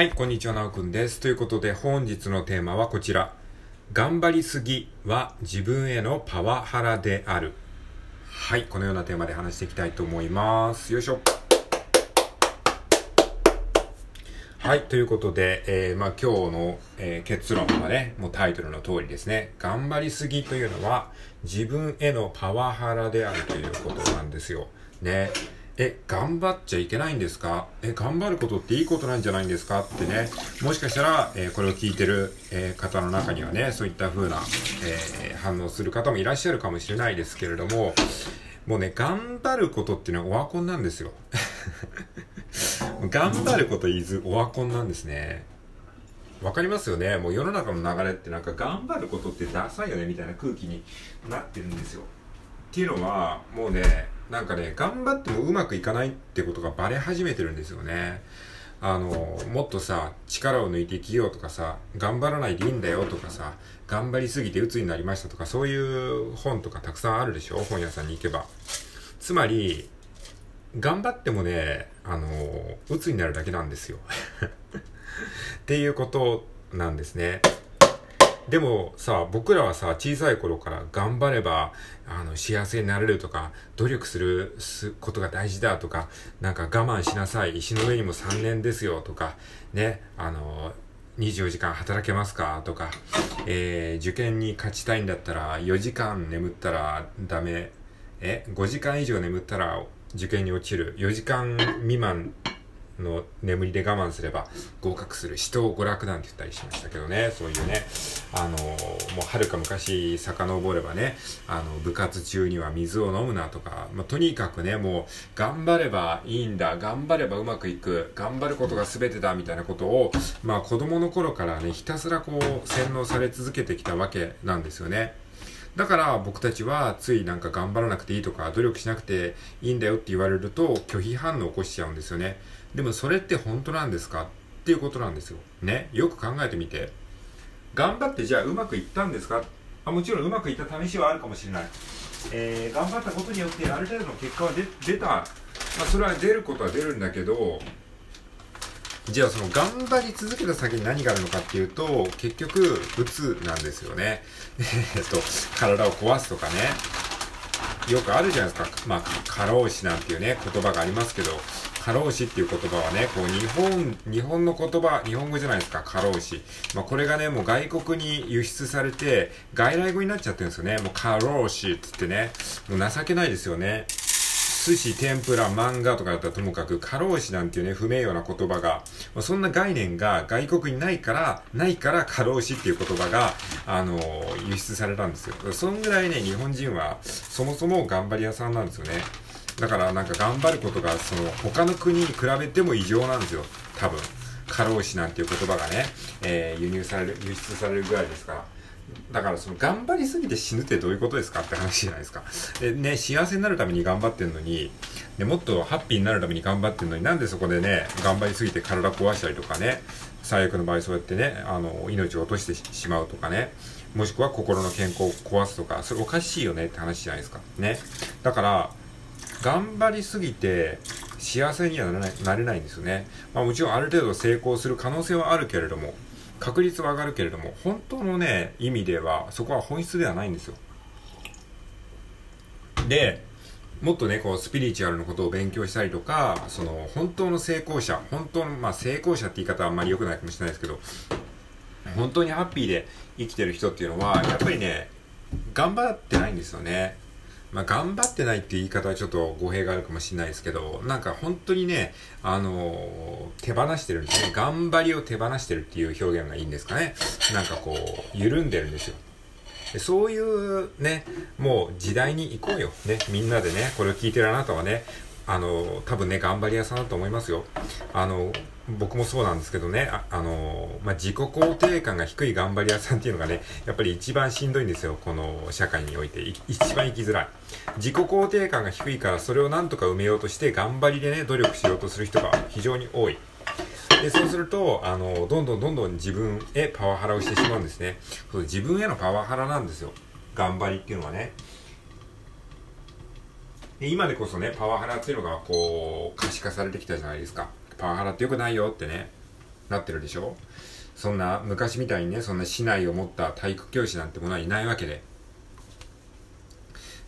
はい、こんにちは、なおくんです。ということで、本日のテーマはこちら。頑張りすぎは自分へのパワハラである。はい、このようなテーマで話していきたいと思います。よいしょ。はい、ということで、えー、まあ今日の、えー結論はね、もうタイトルの通りですね。頑張りすぎというのは自分へのパワハラであるということなんですよ。ね。え、頑張っちゃいけないんですか？え、頑張ることっていいことなんじゃないんですか？ってね、もしかしたら、えーこれを聞いてる、えー方の中にはね、そういった風な、えー反応する方もいらっしゃるかもしれないですけれども、もうね、頑張ることっていうのはオワコンなんですよ。頑張ること言いず、オワコンなんですね。わかりますよね？もう世の中の流れってなんか頑張ることってダサいよねみたいな空気になってるんですよ。っていうのは、もうね、なんかね、頑張ってもうまくいかないってことがバレ始めてるんですよね。あの、もっとさ、力を抜いて生きようとかさ、頑張らないでいいんだよとかさ、頑張りすぎて鬱になりましたとか、そういう本とかたくさんあるでしょ？本屋さんに行けば。つまり、頑張ってもね、あの、鬱になるだけなんですよ。っていうことなんですね。でもさ、僕らはさ、小さい頃から頑張れば、あの、幸せになれるとか、努力することが大事だとか、なんか我慢しなさい、石の上にも3年ですよとか、ね、あの、24時間働けますかとか、えー受験に勝ちたいんだったら4時間眠ったらダメ、え、5時間以上眠ったら受験に落ちる、4時間未満の眠りで我慢すれば合格する人を娯楽なんて言ったりしましたけどねそういうねあのもうはるか昔遡ればねあの部活中には水を飲むなとか、まあ、とにかくねもう頑張ればいいんだ頑張ればうまくいく頑張ることが全てだみたいなことをまあ子供の頃からねひたすらこう洗脳され続けてきたわけなんですよねだから僕たちはついなんか頑張らなくていいとか努力しなくていいんだよって言われると拒否反応を起こしちゃうんですよね。でもそれって本当なんですかっていうことなんですよ。ね。よく考えてみて。頑張ってじゃあうまくいったんですか？あもちろんうまくいった試しはあるかもしれない。えー、頑張ったことによってある程度の結果は出出た。まあそれは出ることは出るんだけど、じゃあその頑張り続けた先に何があるのかっていうと、結局、鬱なんですよね。えっと、体を壊すとかね。よくあるじゃないですか。まあ、過労死なんていうね、言葉がありますけど、過労死っていう言葉はね、こう日本、日本の言葉、日本語じゃないですか、過労死。まあこれがね、もう外国に輸出されて、外来語になっちゃってるんですよね。もう過労死って言ってね、もう情けないですよね。寿司、天ぷら、漫画とかだったらともかく、過労死なんていうね、不名誉な言葉が、まあ、そんな概念が外国にないから、ないから過労死っていう言葉が、あの輸出されたんですよ。そんぐらいね、日本人は、そもそも頑張り屋さんなんですよね。だからなんか頑張ることが、その、他の国に比べても異常なんですよ。多分。過労死なんていう言葉がね、えー輸入される、輸出されるぐらいですから。だからその頑張りすぎて死ぬってどういうことですかって話じゃないですか。でね、幸せになるために頑張ってんのに、でもっとハッピーになるために頑張ってんのになんでそこでね、頑張りすぎて体壊したりとかね、最悪の場合そうやってね、あの、命を落としてしまうとかね、もしくは心の健康を壊すとか、それおかしいよねって話じゃないですか。ね。だから、頑張りすぎて幸せにはなれないなれないんですよね。まあもちろんある程度成功する可能性はあるけれども、確率は上がるけれども、本当のね、意味では、そこは本質ではないんですよ。で、もっとね、こう、スピリチュアルのことを勉強したりとか、その、本当の成功者、本当の、まあ、成功者って言い方はあんまり良くないかもしれないですけど、本当にハッピーで生きてる人っていうのは、やっぱりね、頑張ってないんですよね。まあ、頑張ってないっていう言い方はちょっと語弊があるかもしれないですけど、なんか本当にね、あのー手放してるんですね。頑張りを手放してるっていう表現がいいんですかね。なんかこう、緩んでるんですよ。そういうね、もう時代に行こうよ。ね、みんなでね、これを聞いてるあなたはね、あの、多分ね、頑張り屋さんだと思いますよ。あの、僕もそうなんですけどね、ああの、まあ、自己肯定感が低い頑張り屋さんっていうのがね、やっぱり一番しんどいんですよ、この社会において。い一番生きづらい。自己肯定感が低いから、それをなんとか埋めようとして、頑張りでね、努力しようとする人が非常に多い。で、そうすると、あの、どんどんどんどん自分へパワハラをしてしまうんですね。そう自分へのパワハラなんですよ。頑張りっていうのはね。で今でこそね、パワハラっていうのがこう、可視化されてきたじゃないですか。パワハラって良くないよってね。なってるでしょそんな昔みたいにね、そんな市内を持った体育教師なんてものはいないわけで。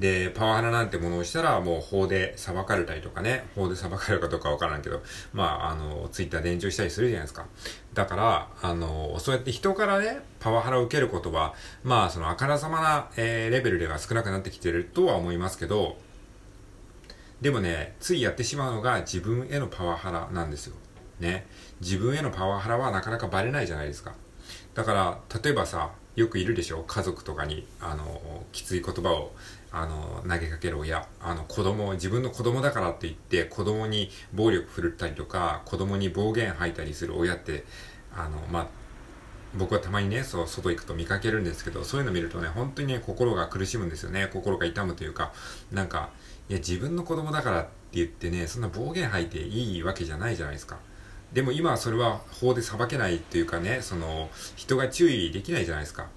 で、パワハラなんてものをしたら、もう法で裁かれたりとかね、法で裁かれるかどうかわからんけど、まあ、あの、ツイッターで炎上したりするじゃないですか。だから、あの、そうやって人からね、パワハラを受けることは、まあ、その、あからさまな、えー、レベルでは少なくなってきてるとは思いますけど、でもね、ついやってしまうのが自分へのパワハラなんですよ。ね。自分へのパワハラはなかなかバレないじゃないですか。だから、例えばさ、よくいるでしょ？家族とかに、あの、きつい言葉を、あの、投げかける親。あの、子供、自分の子供だからって言って、子供に暴力振るったりとか、子供に暴言吐いたりする親って、あの、まあ、僕はたまにね、そう、外行くと見かけるんですけど、そういうの見るとね、本当にね、心が苦しむんですよね。心が痛むというか、なんか、いや、自分の子供だからって言ってね、そんな暴言吐いていいわけじゃないじゃないですか。でも今はそれは法で裁けないっていうかね、その、人が注意できないじゃないですか。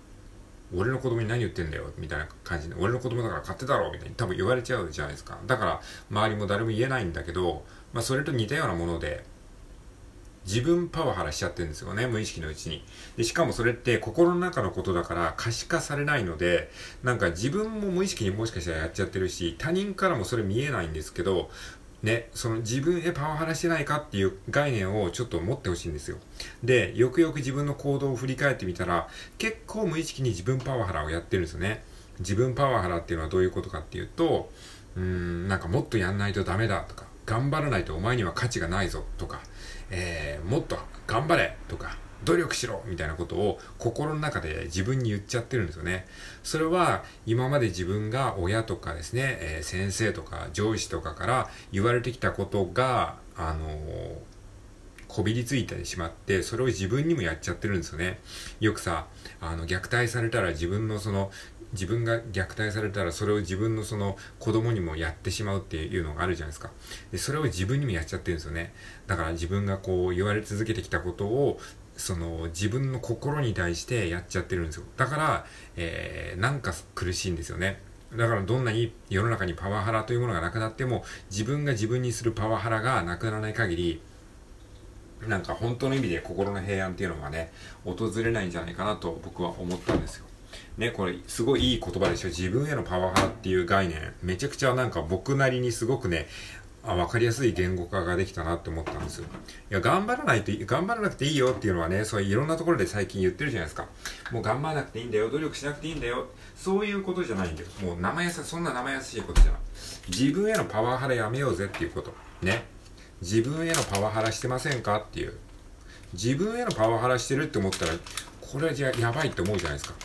俺の子供に何言ってんだよ、みたいな感じで、俺の子供だから勝手だろ、みたいに多分言われちゃうじゃないですか。だから、周りも誰も言えないんだけど、まあそれと似たようなもので、自分パワハラしちゃってるんですよね、無意識のうちに。で、しかもそれって心の中のことだから可視化されないので、なんか自分も無意識にもしかしたらやっちゃってるし、他人からもそれ見えないんですけど、ね、その自分へパワハラしてないかっていう概念をちょっと持ってほしいんですよ。で、よくよく自分の行動を振り返ってみたら、結構無意識に自分パワハラをやってるんですよね。自分パワハラっていうのはどういうことかっていうと、うーん、なんかもっとやんないとダメだとか、頑張らないとお前には価値がないぞとか、えー、もっと頑張れとか、努力しろみたいなことを心の中で自分に言っちゃってるんですよね。それは今まで自分が親とかですね、えー、先生とか上司とかから言われてきたことが、あのー、こびりついてしまって、それを自分にもやっちゃってるんですよね。よくさ、あの、虐待されたら自分のその、自分が虐待されたらそれを自分のその子供にもやってしまうっていうのがあるじゃないですか。で、それを自分にもやっちゃってるんですよね。だから自分がこう言われ続けてきたことをその自分の心に対してやっちゃってるんですよ。だから、えー、なんか苦しいんですよね。だからどんなに世の中にパワハラというものがなくなっても自分が自分にするパワハラがなくならない限りなんか本当の意味で心の平安っていうのがね訪れないんじゃないかなと僕は思ったんですよ。ね、これすごいいい言葉でしょ。自分へのパワハラっていう概念。めちゃくちゃなんか僕なりにすごくね、あ分かりやすい言語化ができたなって思ったんですよ。いや、頑張らないと、頑張らなくていいよっていうのはね、そういういろんなところで最近言ってるじゃないですか。もう頑張らなくていいんだよ、努力しなくていいんだよ。そういうことじゃないんだよ。もう生優しい、そんな生優しいことじゃない。自分へのパワハラやめようぜっていうこと。ね。自分へのパワハラしてませんかっていう。自分へのパワハラしてるって思ったら、これじゃやばいって思うじゃないですか。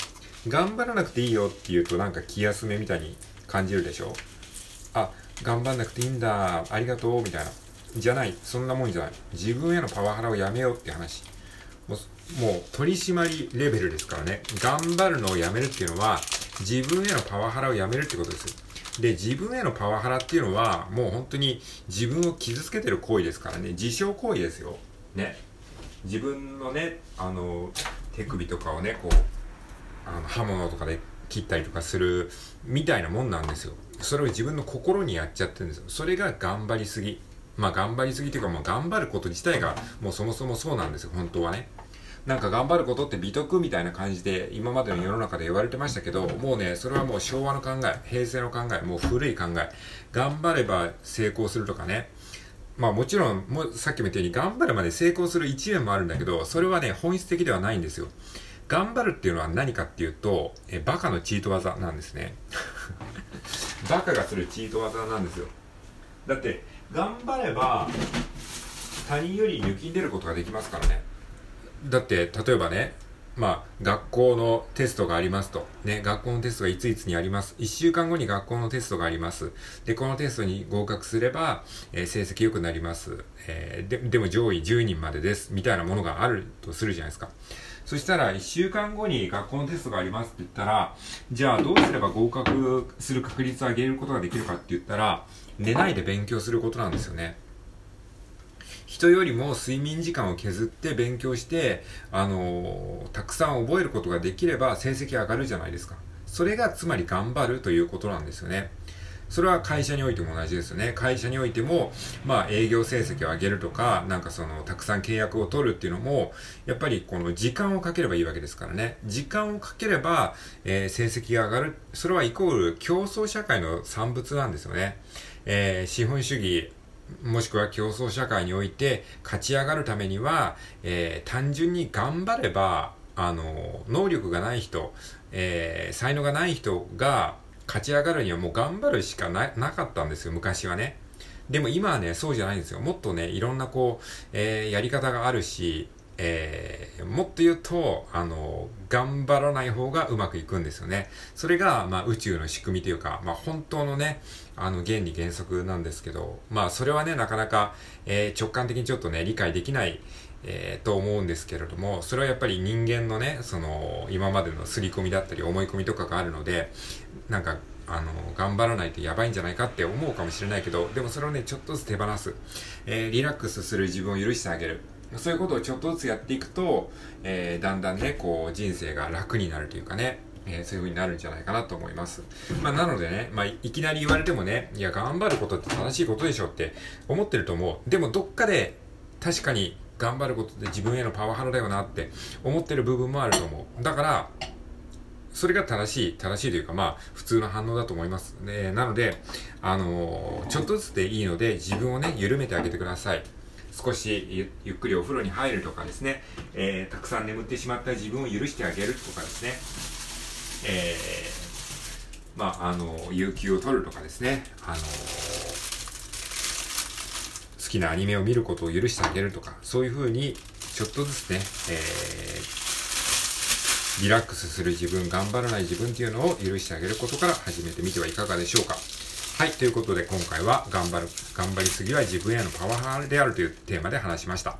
頑張らなくていいよって言うとなんか気休めみたいに感じるでしょあ、頑張んなくていいんだ、ありがとう、みたいな。じゃない。そんなもんじゃない。自分へのパワハラをやめようって話。もう、もう取り締まりレベルですからね。頑張るのをやめるっていうのは、自分へのパワハラをやめるってことです。で、自分へのパワハラっていうのは、もう本当に自分を傷つけてる行為ですからね。自傷行為ですよ。ね。自分のね、あの、手首とかをね、こう、あの刃物とかで切ったりとかするみたいなもんなんですよ。それを自分の心にやっちゃってるんですよ。それが頑張りすぎ。まあ頑張りすぎというかもう頑張ること自体がもうそもそもそうなんですよ、本当はね。なんか頑張ることって美徳みたいな感じで今までの世の中で言われてましたけど、もうね、それはもう昭和の考え、平成の考え、もう古い考え。頑張れば成功するとかね。まあもちろん、もうさっきも言ったように頑張るまで成功する一面もあるんだけど、それはね、本質的ではないんですよ。頑張るっていうのは何かっていうと、えバカのチート技なんですね。バカがするチート技なんですよ。だって、頑張れば、他人より抜きん出ることができますからね。だって、例えばね、まあ、学校のテストがありますと。ね、学校のテストがいついつにあります。1週間後に学校のテストがあります。で、このテストに合格すれば、えー、成績良くなります。えー、で、でも上位10人までです。みたいなものがあるとするじゃないですか。そしたら、1週間後に学校のテストがありますって言ったら、じゃあどうすれば合格する確率を上げることができるかって言ったら、寝ないで勉強することなんですよね。人よりも睡眠時間を削って勉強して、あのー、たくさん覚えることができれば成績上がるじゃないですか。それがつまり頑張るということなんですよね。それは会社においても同じですよね。会社においても、まあ営業成績を上げるとか、なんかその、たくさん契約を取るっていうのも、やっぱりこの時間をかければいいわけですからね。時間をかければ、えー、成績が上がる。それはイコール競争社会の産物なんですよね。えー、資本主義、もしくは競争社会において勝ち上がるためには、えー、単純に頑張れば、あの、能力がない人、えー、才能がない人が勝ち上がるにはもう頑張るしかななかったんですよ、昔はね。でも今はね、そうじゃないんですよ。もっとね、いろんなこう、えー、やり方があるし、え、もっと言うと、あの、頑張らない方がうまくいくんですよね。それが、まあ、宇宙の仕組みというか、まあ、本当のね、あの、原理原則なんですけど、まあ、それはね、なかなか、えー、直感的にちょっとね、理解できない、えー、と思うんですけれども、それはやっぱり人間のね、その、今までの刷り込みだったり思い込みとかがあるので、なんか、あの、頑張らないとやばいんじゃないかって思うかもしれないけど、でもそれをね、ちょっとずつ手放す。えー、リラックスする自分を許してあげる。そういうことをちょっとずつやっていくと、えー、だんだんね、こう、人生が楽になるというかね、えー、そういう風になるんじゃないかなと思います。まあ、なのでね、まあ、いきなり言われてもね、いや、頑張ることって正しいことでしょって思ってると思う。でも、どっかで、確かに頑張ることで自分へのパワハラだよなって思ってる部分もあると思う。だから、それが正しい、正しいというか、まあ、普通の反応だと思います。ね、なので、あのー、ちょっとずつでいいので、自分をね、緩めてあげてください。少しゆっくりお風呂に入るとかですね、えー、たくさん眠ってしまった自分を許してあげるとかですね、えー、まあ、あの、有給を取るとかですね、あの好きなアニメを見ることを許してあげるとか、そういう風に、ちょっとずつね、えー、リラックスする自分、頑張らない自分っていうのを許してあげることから始めてみてはいかがでしょうか。はい、ということで今回は頑張る、頑張りすぎは自分へのパワハラであるというテーマで話しました。